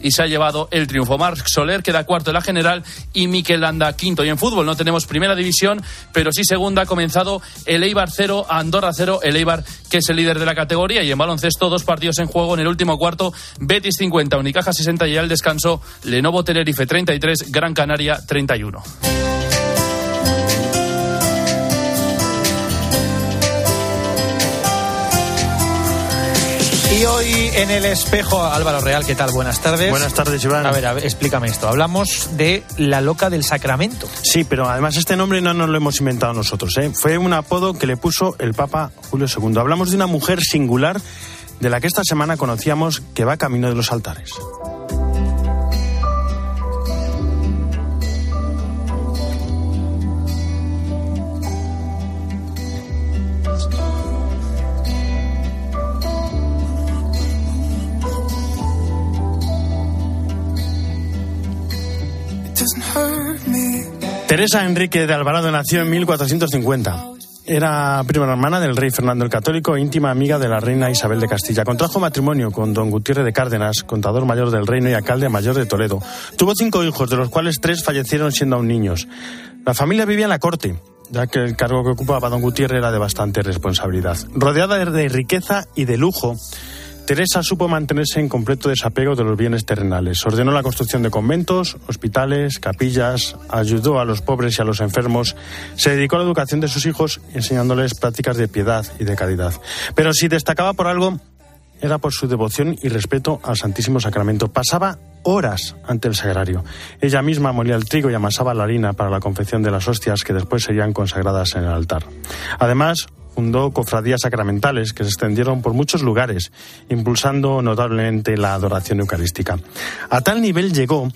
y se ha llevado el triunfo. Marc Soler queda cuarto en la general y Miquel Landa quinto. Y en fútbol no tenemos primera división, pero sí segunda. Ha comenzado el Eibar 0, Andorra 0, el Eibar que es el líder de la categoría. Y en baloncesto, dos partidos en juego en el último cuarto. Betis 50, Unicaja 60 y al descanso Lenovo Tenerife 33, Gran Canaria 31. Y hoy en el espejo, Álvaro Real, ¿qué tal? Buenas tardes. Buenas tardes, Iván. A ver, a ver, explícame esto. Hablamos de la loca del Sacramento. Sí, pero además este nombre no nos lo hemos inventado nosotros. ¿eh? Fue un apodo que le puso el Papa Julio II. Hablamos de una mujer singular de la que esta semana conocíamos que va camino de los altares. Teresa Enrique de Alvarado nació en 1450. Era prima hermana del rey Fernando el Católico e íntima amiga de la reina Isabel de Castilla. Contrajo matrimonio con don Gutiérrez de Cárdenas, contador mayor del reino y alcalde mayor de Toledo. Tuvo cinco hijos, de los cuales tres fallecieron siendo aún niños. La familia vivía en la corte, ya que el cargo que ocupaba don Gutiérrez era de bastante responsabilidad. Rodeada de riqueza y de lujo, Teresa supo mantenerse en completo desapego de los bienes terrenales. Ordenó la construcción de conventos, hospitales, capillas, ayudó a los pobres y a los enfermos, se dedicó a la educación de sus hijos enseñándoles prácticas de piedad y de caridad. Pero si destacaba por algo, era por su devoción y respeto al Santísimo Sacramento. Pasaba horas ante el sagrario. Ella misma molía el trigo y amasaba la harina para la confección de las hostias que después serían consagradas en el altar. Además, fundó cofradías sacramentales que se extendieron por muchos lugares, impulsando notablemente la adoración eucarística. A tal nivel llegó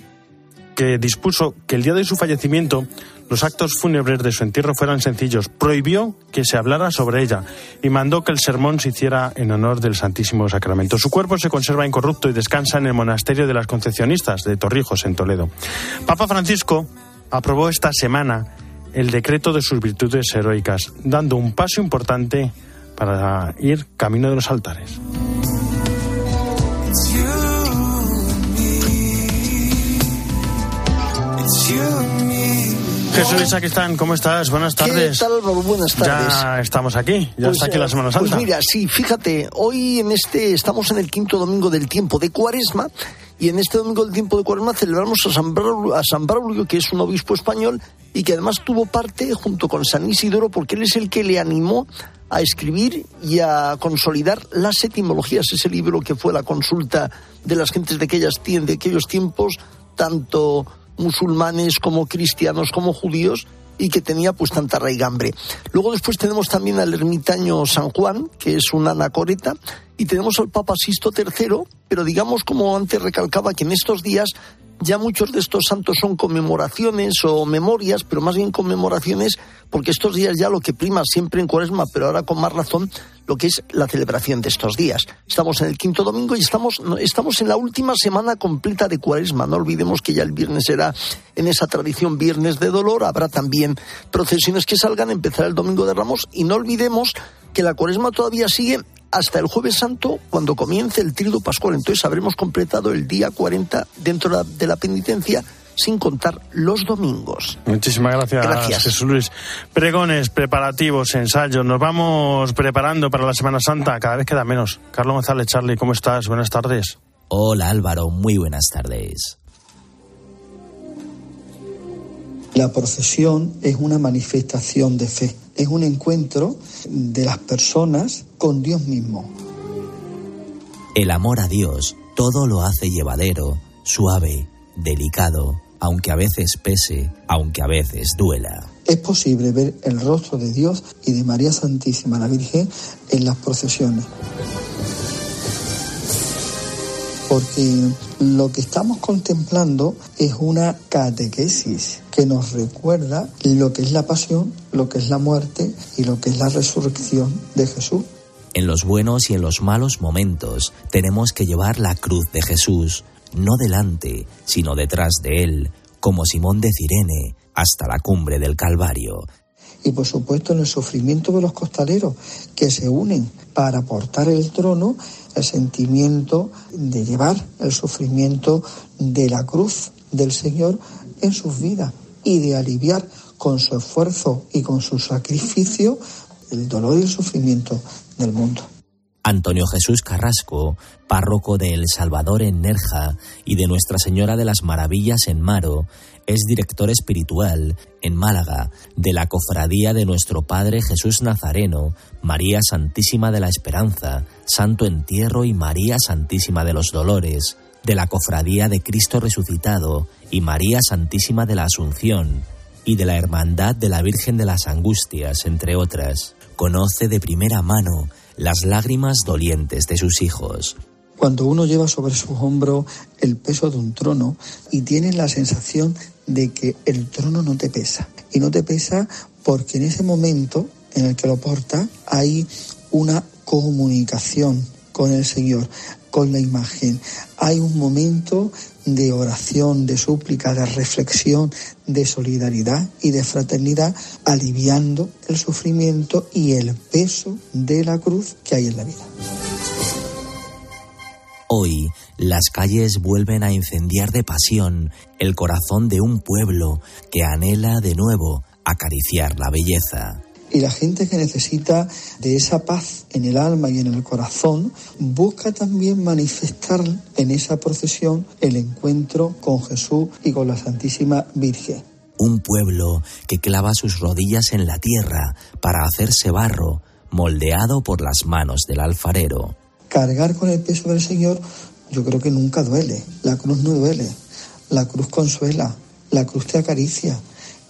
que dispuso que el día de su fallecimiento los actos fúnebres de su entierro fueran sencillos, prohibió que se hablara sobre ella y mandó que el sermón se hiciera en honor del Santísimo Sacramento. Su cuerpo se conserva incorrupto y descansa en el monasterio de las Concepcionistas de Torrijos, en Toledo. Papa Francisco aprobó esta semana el decreto de sus virtudes heroicas, dando un paso importante para ir camino de los altares. Jesús están? ¿cómo estás? Buenas tardes. ¿Qué tal, Álvaro? Buenas tardes. Ya estamos aquí, ya Pues, está aquí la eh, Semana Santa. Pues mira, sí, fíjate, hoy en este estamos en el quinto domingo del tiempo de Cuaresma y en este domingo del tiempo de Cuaresma celebramos a San Braulio, a San Braulio, que es un obispo español y que además tuvo parte junto con San Isidoro porque él es el que le animó a escribir y a consolidar las etimologías, ese libro que fue la consulta de las gentes de, aquellas, de aquellos tiempos, tanto musulmanes como cristianos como judíos y que tenía pues tanta raigambre. Luego después tenemos también al ermitaño San Juan, que es un anacoreta, y tenemos al Papa Sisto III, pero digamos como antes recalcaba que en estos días ya muchos de estos santos son conmemoraciones o memorias, pero más bien conmemoraciones, porque estos días ya lo que prima siempre en cuaresma, pero ahora con más razón, lo que es la celebración de estos días. Estamos en el quinto domingo y estamos, estamos en la última semana completa de cuaresma. No olvidemos que ya el viernes será en esa tradición viernes de dolor, habrá también procesiones que salgan, empezará el domingo de Ramos y no olvidemos que la cuaresma todavía sigue hasta el jueves santo cuando comience el tríodo pascual. Entonces habremos completado el día 40 dentro de la- de la penitencia sin contar los domingos. Muchísimas gracias, Gracias. Jesús Luis. Pregones, preparativos, ensayos. Nos vamos preparando para la Semana Santa. Cada vez queda menos. Carlos González, Charlie, ¿cómo estás? Buenas tardes. Hola Álvaro, muy buenas tardes. La procesión es una manifestación de fe, es un encuentro de las personas con Dios mismo. El amor a Dios todo lo hace llevadero, suave, delicado, aunque a veces pese, aunque a veces duela. Es posible ver el rostro de Dios y de María Santísima la Virgen en las procesiones. Porque lo que estamos contemplando es una catequesis que nos recuerda lo que es la pasión, lo que es la muerte y lo que es la resurrección de Jesús. En los buenos y en los malos momentos tenemos que llevar la cruz de Jesús, no delante, sino detrás de él, como Simón de Cirene, hasta la cumbre del Calvario. y por supuesto en el sufrimiento de los costaleros que se unen para portar el trono, el sentimiento de llevar el sufrimiento de la cruz del Señor en sus vidas y de aliviar con su esfuerzo y con su sacrificio el dolor y el sufrimiento del mundo. Antonio Jesús Carrasco, párroco de El Salvador en Nerja y de Nuestra Señora de las Maravillas en Maro, es director espiritual en Málaga de la Cofradía de Nuestro Padre Jesús Nazareno, María Santísima de la Esperanza, Santo Entierro y María Santísima de los Dolores, de la Cofradía de Cristo Resucitado y María Santísima de la Asunción, y de la Hermandad de la Virgen de las Angustias, entre otras. Conoce de primera mano las lágrimas dolientes de sus hijos. Cuando uno lleva sobre sus hombros el peso de un trono y tiene la sensación de que el trono no te pesa. Y no te pesa porque en ese momento en el que lo porta hay una comunicación con el Señor, con la imagen. Hay un momento de oración, de súplica, de reflexión, de solidaridad y de fraternidad, aliviando el sufrimiento y el peso de la cruz que hay en la vida. Hoy las calles vuelven a incendiar de pasión el corazón de un pueblo que anhela de nuevo acariciar la belleza y la gente que necesita de esa paz en el alma y en el corazón busca también manifestar en esa procesión el encuentro con Jesús y con la Santísima Virgen. Un pueblo que clava sus rodillas en la tierra para hacerse barro, moldeado por las manos del alfarero. Cargar con el peso del Señor yo creo que nunca duele. La cruz no duele. La cruz consuela. La cruz te acaricia.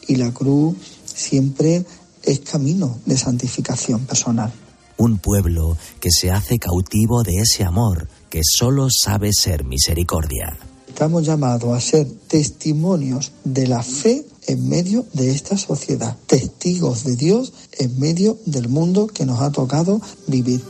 Y la cruz siempre es camino de santificación personal. Un pueblo que se hace cautivo de ese amor que solo sabe ser misericordia. Estamos llamados a ser testimonios de la fe en medio de esta sociedad, testigos de Dios en medio del mundo que nos ha tocado vivir.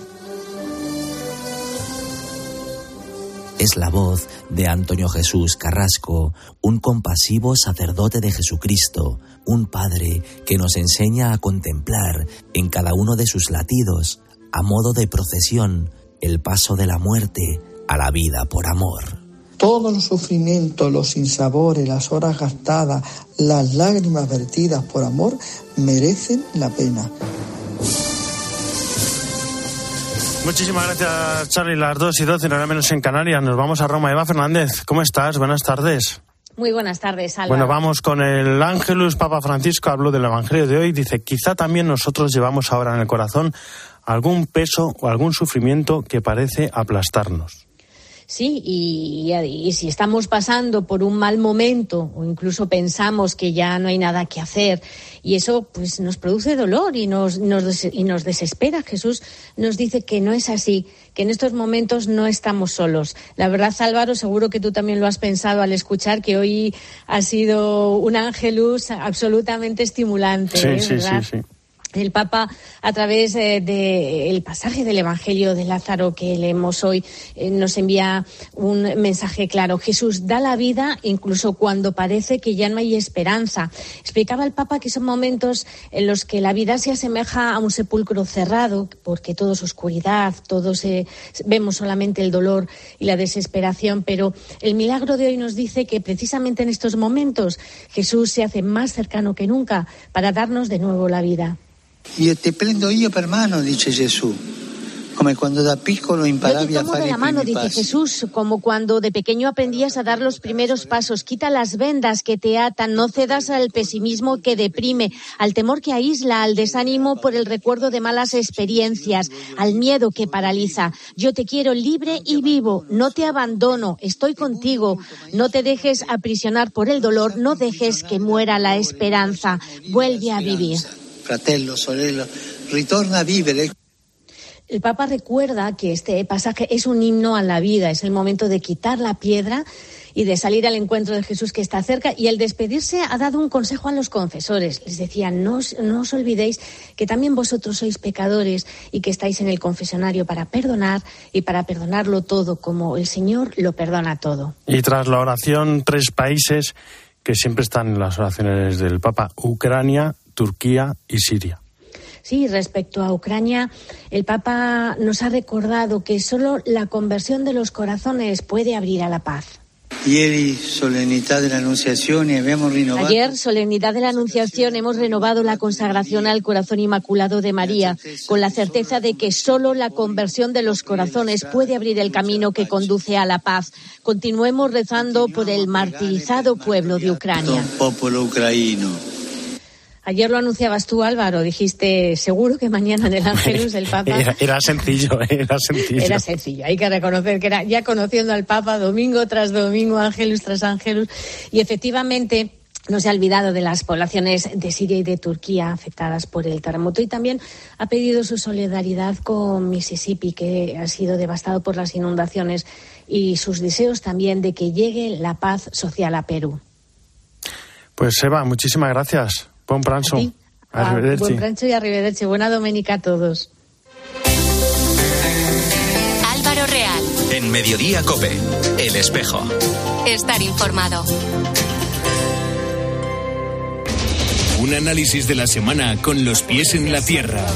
Es la voz de Antonio Jesús Carrasco, un compasivo sacerdote de Jesucristo, un padre que nos enseña a contemplar en cada uno de sus latidos, a modo de procesión, el paso de la muerte a la vida por amor. Todos los sufrimientos, los sinsabores, las horas gastadas, las lágrimas vertidas por amor merecen la pena. Muchísimas gracias, Charlie. Las 2 y 12, no menos en Canarias. Nos vamos a Roma. Eva Fernández, ¿cómo estás? Buenas tardes. Muy buenas tardes, Álvaro. Bueno, vamos con el Ángelus. Papa Francisco habló del Evangelio de hoy. Dice, quizá también nosotros llevamos ahora en el corazón algún peso o algún sufrimiento que parece aplastarnos. Sí, y, si estamos pasando por un mal momento o incluso pensamos que ya no hay nada que hacer y eso pues nos produce dolor y nos, y nos desespera. Jesús nos dice que no es así, que en estos momentos no estamos solos. La verdad, Álvaro, seguro que tú también lo has pensado al escuchar que hoy ha sido un ángelus absolutamente estimulante. Sí, ¿eh? sí, sí, sí el Papa, a través eh, del pasaje del Evangelio de Lázaro que leemos hoy, eh, nos envía un mensaje claro. Jesús da la vida incluso cuando parece que ya no hay esperanza. Explicaba el Papa que son momentos en los que la vida se asemeja a un sepulcro cerrado, porque todo es oscuridad, todos vemos solamente el dolor y la desesperación, pero el milagro de hoy nos dice que precisamente en estos momentos Jesús se hace más cercano que nunca para darnos de nuevo la vida. Io te prendo io per mano, dice Gesù. Como cuando da piccolo imparavi a fare de la mano, dice Jesús, como cuando de pequeño aprendías a dar los primeros pasos. Quita las vendas que te atan, no cedas al pesimismo que deprime, al temor que aísla, al desánimo por el recuerdo de malas experiencias, al miedo que paraliza. Yo te quiero libre y vivo, no te abandono, estoy contigo. No te dejes aprisionar por el dolor, no dejes que muera la esperanza. Vuelve a vivir fratello, sorella, ritorna a vivere. El Papa recuerda que este pasaje es un himno a la vida, es el momento de quitar la piedra y de salir al encuentro de Jesús que está cerca. Y al despedirse ha dado un consejo a los confesores. Les decía, no, no os olvidéis que también vosotros sois pecadores y que estáis en el confesionario para perdonar y para perdonarlo todo, como el Señor lo perdona todo. Y tras la oración, tres países que siempre están en las oraciones del Papa, Ucrania, Turquía y Siria. Sí, respecto a Ucrania, el Papa nos ha recordado que solo la conversión de los corazones puede abrir a la paz. Ayer, solemnidad de la Anunciación, hemos renovado la consagración al corazón inmaculado de María, con la certeza de que solo la conversión de los corazones puede abrir el camino que conduce a la paz. Continuemos rezando por el martirizado pueblo de Ucrania. Ayer lo anunciabas tú, Álvaro. Dijiste, seguro que mañana en el Ángelus el Papa. Era, sencillo, era sencillo. Era sencillo. Hay que reconocer que era ya conociendo al Papa domingo tras domingo, Ángelus tras Ángelus. Y efectivamente. No se ha olvidado de las poblaciones de Siria y de Turquía afectadas por el terremoto y también ha pedido su solidaridad con Mississippi, que ha sido devastado por las inundaciones, y sus deseos también de que llegue la paz social a Perú. Pues Eva, muchísimas gracias. Buen pranzo. Ah, buen pranzo y arrivederci. Buena domenica a todos. Álvaro Real. En Mediodía Cope. El espejo. Estar informado. Un análisis de la semana con los pies en la tierra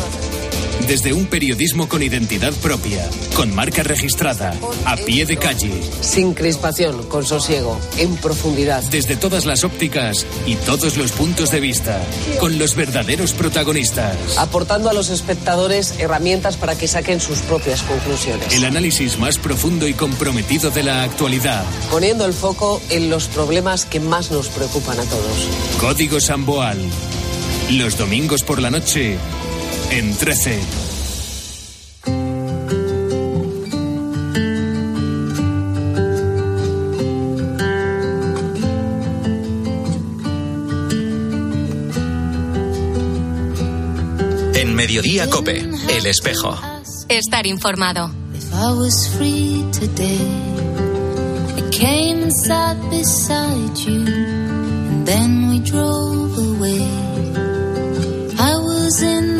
desde un periodismo con identidad propia, con marca registrada, a pie de calle. Sin crispación, con sosiego, en profundidad. Desde todas las ópticas y todos los puntos de vista, con los verdaderos protagonistas. Aportando a los espectadores herramientas para que saquen sus propias conclusiones. El análisis más profundo y comprometido de la actualidad. Poniendo el foco en los problemas que más nos preocupan a todos. Código Samboal. Los domingos por la noche en 13. En Mediodía Cope, El Espejo. Estar informado. If I was free today, I came and sat beside you, and then we drove away. Was in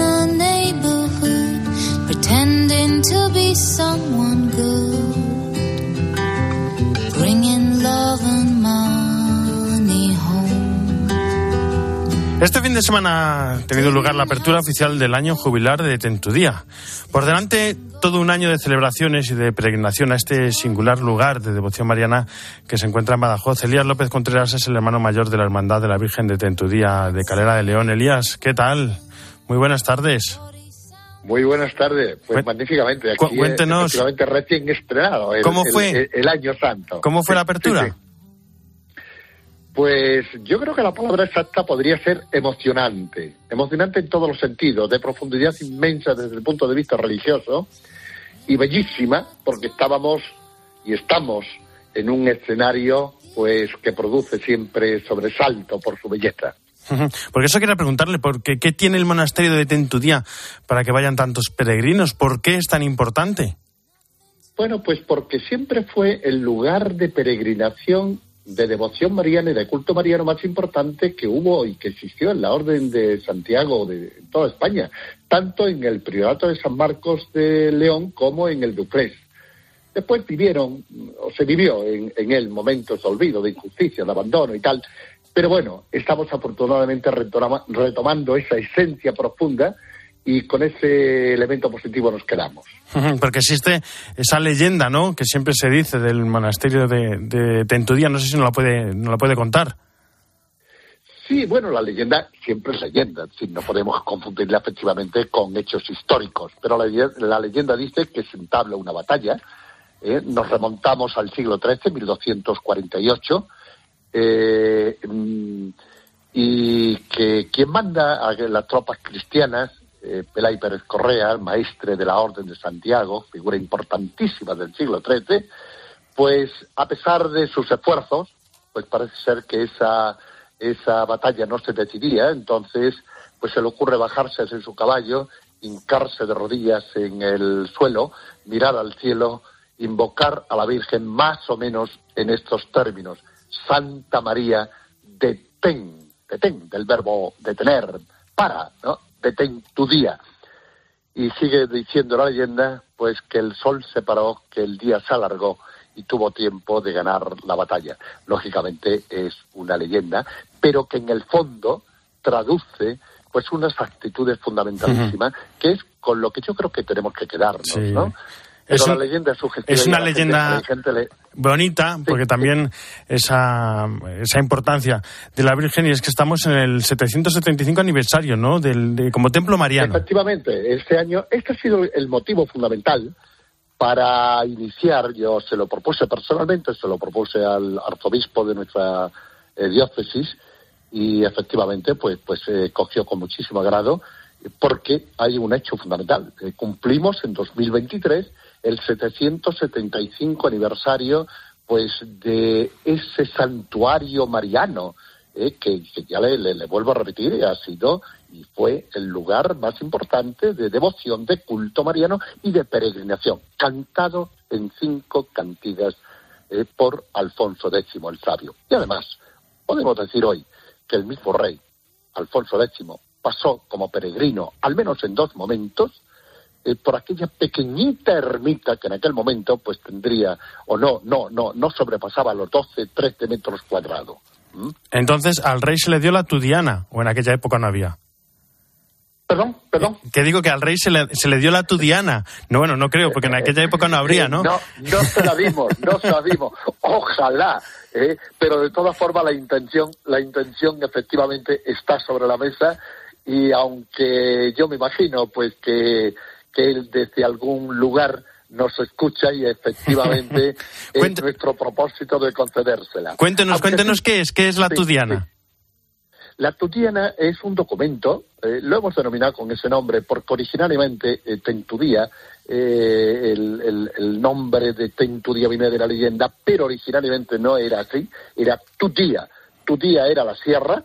Este fin de semana ha tenido lugar la apertura oficial del año jubilar de Tentudía. Por delante, todo un año de celebraciones y de peregrinación a este singular lugar de devoción mariana que se encuentra en Badajoz. Elías López Contreras es el hermano mayor de la Hermandad de la Virgen de Tentudía de Calera de León. Elías, ¿qué tal? Muy buenas tardes. Muy buenas tardes. Pues magníficamente. Aquí cuéntenos. recién estrenado. El, ¿Cómo fue? El, año santo. ¿Cómo fue la apertura? Pues yo creo que la palabra exacta podría ser emocionante. Emocionante en todos los sentidos, de profundidad inmensa desde el punto de vista religioso y bellísima porque estábamos y estamos en un escenario pues que produce siempre sobresalto por su belleza. Porque eso quería preguntarle, porque ¿qué tiene el monasterio de Tentudía para que vayan tantos peregrinos? ¿Por qué es tan importante? Bueno, pues porque siempre fue el lugar de peregrinación, de devoción mariana y de culto mariano más importante que hubo y que existió en la Orden de Santiago de toda España, tanto en el Priorato de San Marcos de León como en el Duprés. Después vivieron, o se vivió en, en él momentos de olvido, de injusticia, de abandono y tal, pero bueno, estamos afortunadamente retomando esa esencia profunda y con ese elemento positivo nos quedamos. Porque existe esa leyenda, ¿no? Que siempre se dice del monasterio de, Tentudía. No sé si nos la puede, nos la puede contar. Sí, bueno, la leyenda siempre es leyenda, si no podemos confundirla efectivamente con hechos históricos, pero la, leyenda dice que se entabla una batalla, ¿eh? nos remontamos al siglo XIII, 1248, eh, mm, y que quien manda a las tropas cristianas, eh, Pelay Pérez Correa, maestre de la Orden de Santiago, figura importantísima del siglo XIII, pues a pesar de sus esfuerzos, pues parece ser que esa, esa batalla no se decidía, entonces pues se le ocurre bajarse de su caballo, hincarse de rodillas en el suelo, mirar al cielo, invocar a la Virgen más o menos en estos términos. Santa María, detén, detén, del verbo detener, para, ¿no? Detén tu día. Y sigue diciendo la leyenda, pues que el sol se paró, que el día se alargó y tuvo tiempo de ganar la batalla. Lógicamente es una leyenda, pero que en el fondo traduce pues unas actitudes fundamentalísimas, que es con lo que yo creo que tenemos que quedarnos, Sí. ¿no? Es Pero un- la leyenda es es una la leyenda- a la gente le- bonita, porque también esa, esa importancia de la Virgen, y es que estamos en el 775 aniversario, ¿no? Del, de- como templo mariano. Efectivamente, este año, este ha sido el motivo fundamental para iniciar, yo se lo propuse personalmente, se lo propuse al arzobispo de nuestra eh, diócesis y efectivamente pues pues eh, cogió con muchísimo agrado porque hay un hecho fundamental. Eh, cumplimos en 2023 el 775 aniversario pues de ese santuario mariano eh, que, ya le, vuelvo a repetir, ha sido y fue el lugar más importante de devoción, de culto mariano y de peregrinación, cantado en cinco cantigas eh, por Alfonso X el Sabio. Y además, podemos decir hoy que el mismo rey, Alfonso X, pasó como peregrino, al menos en dos momentos, eh, por aquella pequeñita ermita que en aquel momento pues tendría, o no, no, no, no sobrepasaba los 12, 13 metros cuadrados. ¿Mm? Entonces, al rey se le dio la tudiana, o en aquella época no había. Perdón, perdón. Que digo que al rey se le, se le dio la tudiana. No, bueno, no creo, porque en aquella época no habría, ¿no? No, no se la dimos, no se la dimos. Ojalá, ¿eh? pero de todas formas la intención, la intención efectivamente está sobre la mesa y aunque yo me imagino pues que, que él desde algún lugar nos escucha y efectivamente es nuestro propósito de concedérsela. Cuéntenos, Aunque cuéntenos sí- qué es, qué es la sí, tudiana. la Tutiana es un documento, eh, lo hemos denominado con ese nombre, porque originalmente eh, Tentudía, eh, el, el- el nombre de Tentudía viene de la leyenda, pero originalmente no era así, era Tutía. Tutía era la sierra,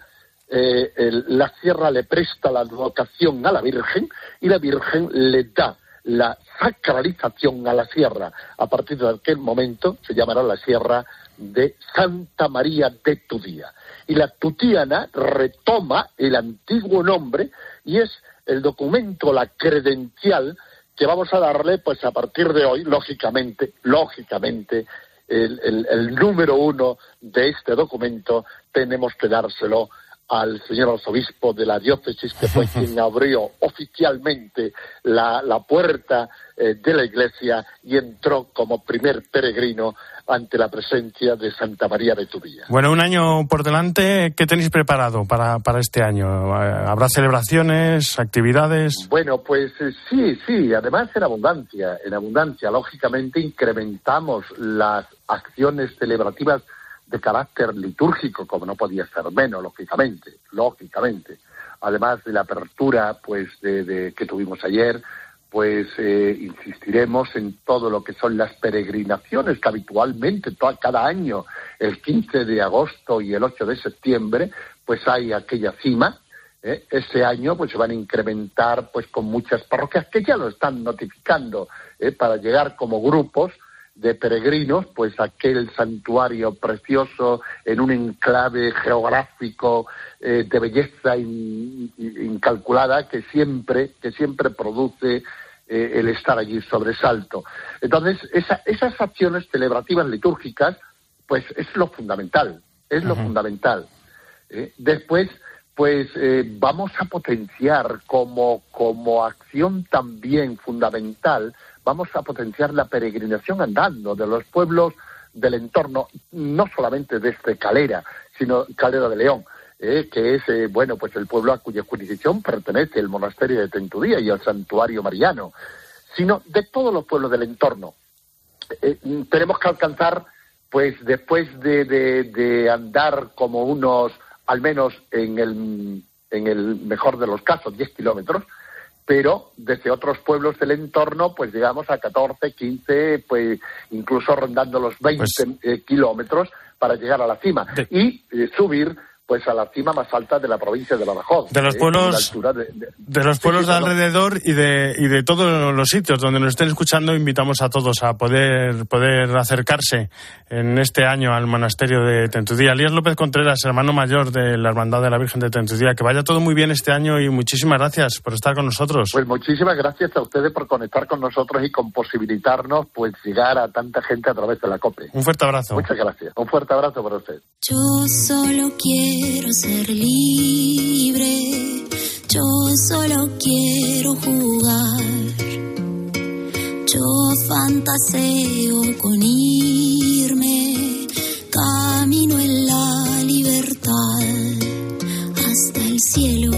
eh, la sierra le presta la vocación a la Virgen y la Virgen le da la sacralización a la sierra. A partir de aquel momento se llamará la sierra de Santa María de Tudía. Y la Tutiana retoma el antiguo nombre y es el documento, la credencial que vamos a darle, pues a partir de hoy, lógicamente, lógicamente, el número uno de este documento tenemos que dárselo al señor arzobispo de la diócesis, que fue quien abrió oficialmente la, la puerta eh, de la iglesia y entró como primer peregrino ante la presencia de Santa María de Tubilla. Bueno, un año por delante, ¿qué tenéis preparado para, para este año? ¿Habrá celebraciones, actividades? Bueno, pues eh, sí, sí, además en abundancia, en abundancia. Lógicamente incrementamos las acciones celebrativas de carácter litúrgico, como no podía ser menos, lógicamente, lógicamente. Además de la apertura, pues, de, que tuvimos ayer, pues eh, insistiremos en todo lo que son las peregrinaciones que habitualmente to- cada año, el 15 de agosto y el 8 de septiembre, pues hay aquella cima, ¿eh? Ese año pues se van a incrementar pues con muchas parroquias que ya lo están notificando ¿eh? para llegar como grupos de peregrinos pues aquel santuario precioso en un enclave geográfico eh, de belleza in- in- incalculada que siempre que siempre produce eh, el estar allí sobresalto entonces esa- esas acciones celebrativas litúrgicas pues es lo fundamental es lo fundamental ¿eh? Después, pues vamos a potenciar como, como acción también fundamental, vamos a potenciar la peregrinación andando de los pueblos del entorno, no solamente de este Calera, sino Calera de León, eh, que es, eh, bueno, pues el pueblo a cuya jurisdicción pertenece el monasterio de Tentudía y el santuario mariano, sino de todos los pueblos del entorno. Eh, tenemos que alcanzar, pues después de, de- de andar como unos, al menos en el, en el mejor de los casos, 10 kilómetros, pero desde otros pueblos del entorno, pues llegamos a 14, 15, pues incluso rondando los 20 eh, kilómetros para llegar a la cima. y eh, subir pues a la cima más alta de la provincia de Badajoz. De los eh, pueblos- de- de- De los pueblos de alrededor y de, y de todos los sitios donde nos estén escuchando, invitamos a todos a poder, poder acercarse en este año al monasterio de Tentudía. Elías López Contreras, hermano mayor de la Hermandad de la Virgen de Tentudía. Que vaya todo muy bien este año y muchísimas gracias por estar con nosotros. Pues muchísimas gracias a ustedes por conectar con nosotros y con posibilitarnos pues llegar a tanta gente a través de la COPE. Un fuerte abrazo. Muchas gracias. Un fuerte abrazo para usted. Yo solo quiero ser libre. Yo solo quiero jugar. Yo fantaseo con irme, camino en la libertad hasta el cielo,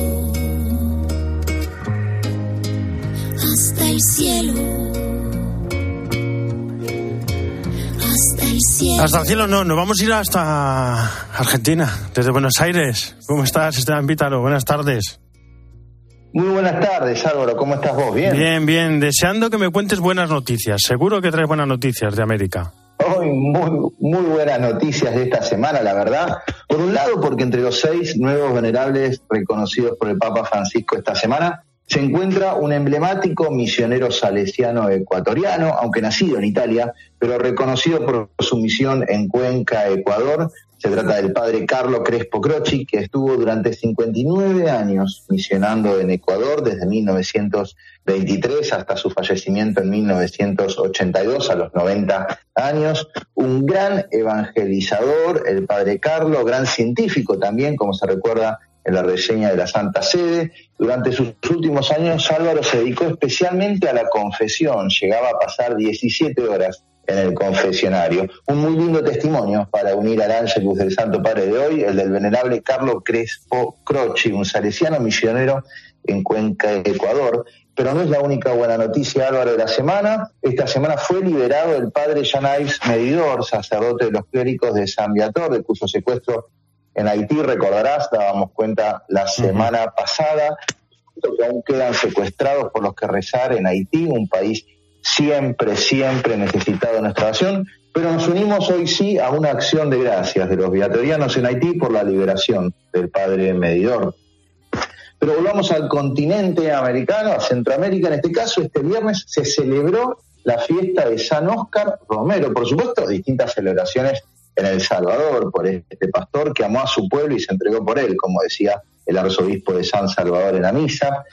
hasta el cielo, hasta el cielo. Hasta el cielo no, nos vamos a ir hasta Argentina, desde Buenos Aires. ¿Cómo estás, Esteban Vítaro? Buenas tardes. Muy buenas tardes, Álvaro. ¿Cómo estás vos? ¿Bien? Bien, bien. Deseando que me cuentes buenas noticias. Seguro que traes buenas noticias de América. Hoy muy, muy buenas noticias de esta semana, la verdad. Por un lado, porque entre los seis nuevos venerables reconocidos por el Papa Francisco esta semana, se encuentra un emblemático misionero salesiano ecuatoriano, aunque nacido en Italia, pero reconocido por su misión en Cuenca, Ecuador. Se trata del padre Carlo Crespo Croci, que estuvo durante 59 años misionando en Ecuador desde 1923 hasta su fallecimiento en 1982 a los 90 años. Un gran evangelizador, el padre Carlo, gran científico también, como se recuerda en la reseña de la Santa Sede. Durante sus últimos años, Álvaro se dedicó especialmente a la confesión. Llegaba a pasar 17 horas en el confesionario. Un muy lindo testimonio para unir al Ángelus del Santo Padre de hoy, el del venerable Carlo Crespo Croci, un salesiano misionero en Cuenca, Ecuador. Pero no es la única buena noticia, Álvaro, de la semana. Esta semana fue liberado el padre Jean Ives Medidor, sacerdote de los clérigos de San Viator, de cuyo secuestro en Haití, recordarás, dábamos cuenta la semana pasada, que aún quedan secuestrados por los que rezar en Haití, un país siempre, siempre necesitado de nuestra oración, pero nos unimos hoy sí a una acción de gracias de los viatorianos en Haití por la liberación del padre medidor. Pero volvamos al continente americano, a Centroamérica. En este caso, este viernes se celebró la fiesta de San Óscar Romero, por supuesto, distintas celebraciones en El Salvador por este pastor que amó a su pueblo y se entregó por él, como decía el arzobispo de San Salvador en la misa.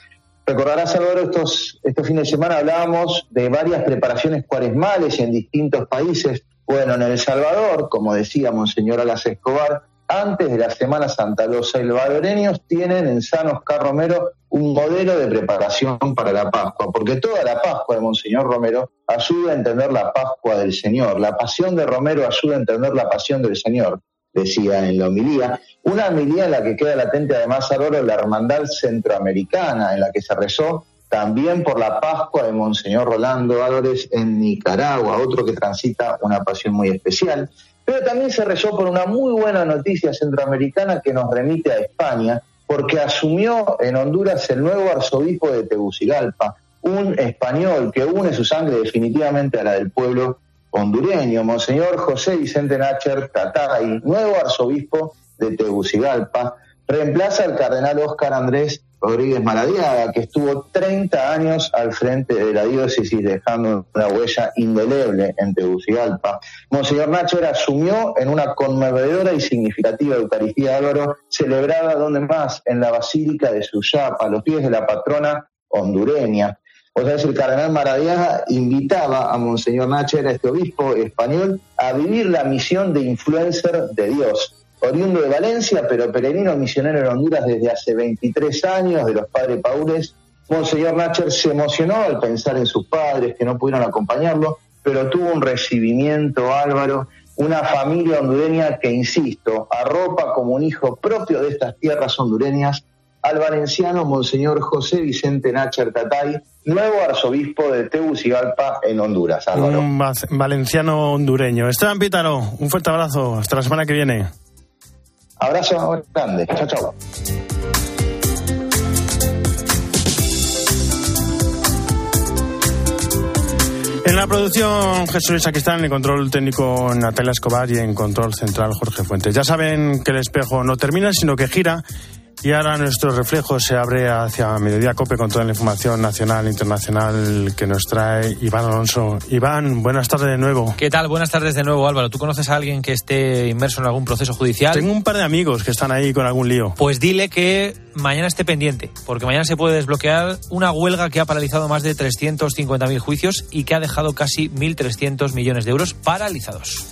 Recordarás, Salvador, estos, estos fines de semana hablábamos de varias preparaciones cuaresmales en distintos países. Bueno, en El Salvador, como decía Monseñor Alas Escobar, antes de la Semana Santa, los salvadoreños tienen en San Oscar Romero un modelo de preparación para la Pascua, porque toda la Pascua de Monseñor Romero ayuda a entender la Pascua del Señor, la pasión de Romero ayuda a entender la pasión del Señor, decía en la homilía, una homilía en la que queda latente además ahora la hermandad centroamericana, en la que se rezó también por la Pascua de Monseñor Rolando Álvarez en Nicaragua, otro que transita una pasión muy especial. Pero también se rezó por una muy buena noticia centroamericana que nos remite a España, porque asumió en Honduras el nuevo arzobispo de Tegucigalpa, un español que une su sangre definitivamente a la del pueblo hondureño, Monseñor José Vicente Nacher Tatay, nuevo arzobispo de Tegucigalpa, reemplaza al cardenal Óscar Andrés Rodríguez Maradiaga, que estuvo 30 años al frente de la diócesis, dejando una huella indeleble en Tegucigalpa. Monseñor Nacher asumió en una conmovedora y significativa Eucaristía Álvaro, celebrada donde más, en la Basílica de Suyapa, a los pies de la patrona hondureña. O sea, el cardenal Maradiaga invitaba a Monseñor Nacher, a este obispo español, a vivir la misión de influencer de Dios, oriundo de Valencia, pero peregrino misionero en Honduras desde hace 23 años, de los padres Paules. Monseñor Nacher se emocionó al pensar en sus padres que no pudieron acompañarlo, pero tuvo un recibimiento, Álvaro, una familia hondureña que, insisto, arropa como un hijo propio de estas tierras hondureñas al valenciano Monseñor José Vicente Nacher Tatay, nuevo arzobispo de Tegucigalpa en Honduras. Álvaro. Valenciano hondureño. Esteban Pítaro, un fuerte abrazo. Hasta la semana que viene. Abrazo grande. Chao, chao. En la producción Jesús Luis está en el control técnico Natalia Escobar y en control central Jorge Fuentes. Ya saben que el espejo no termina, sino que gira y ahora nuestro reflejo se abre hacia Mediodía Cope con toda la información nacional e internacional que nos trae Iván Alonso. Iván, buenas tardes de nuevo. ¿Qué tal? Buenas tardes de nuevo, Álvaro. ¿Tú conoces a alguien que esté inmerso en algún proceso judicial? Tengo un par de amigos que están ahí con algún lío. Pues dile que mañana esté pendiente, porque mañana se puede desbloquear una huelga que ha paralizado más de 350.000 juicios y que ha dejado casi 1.300 millones de euros paralizados.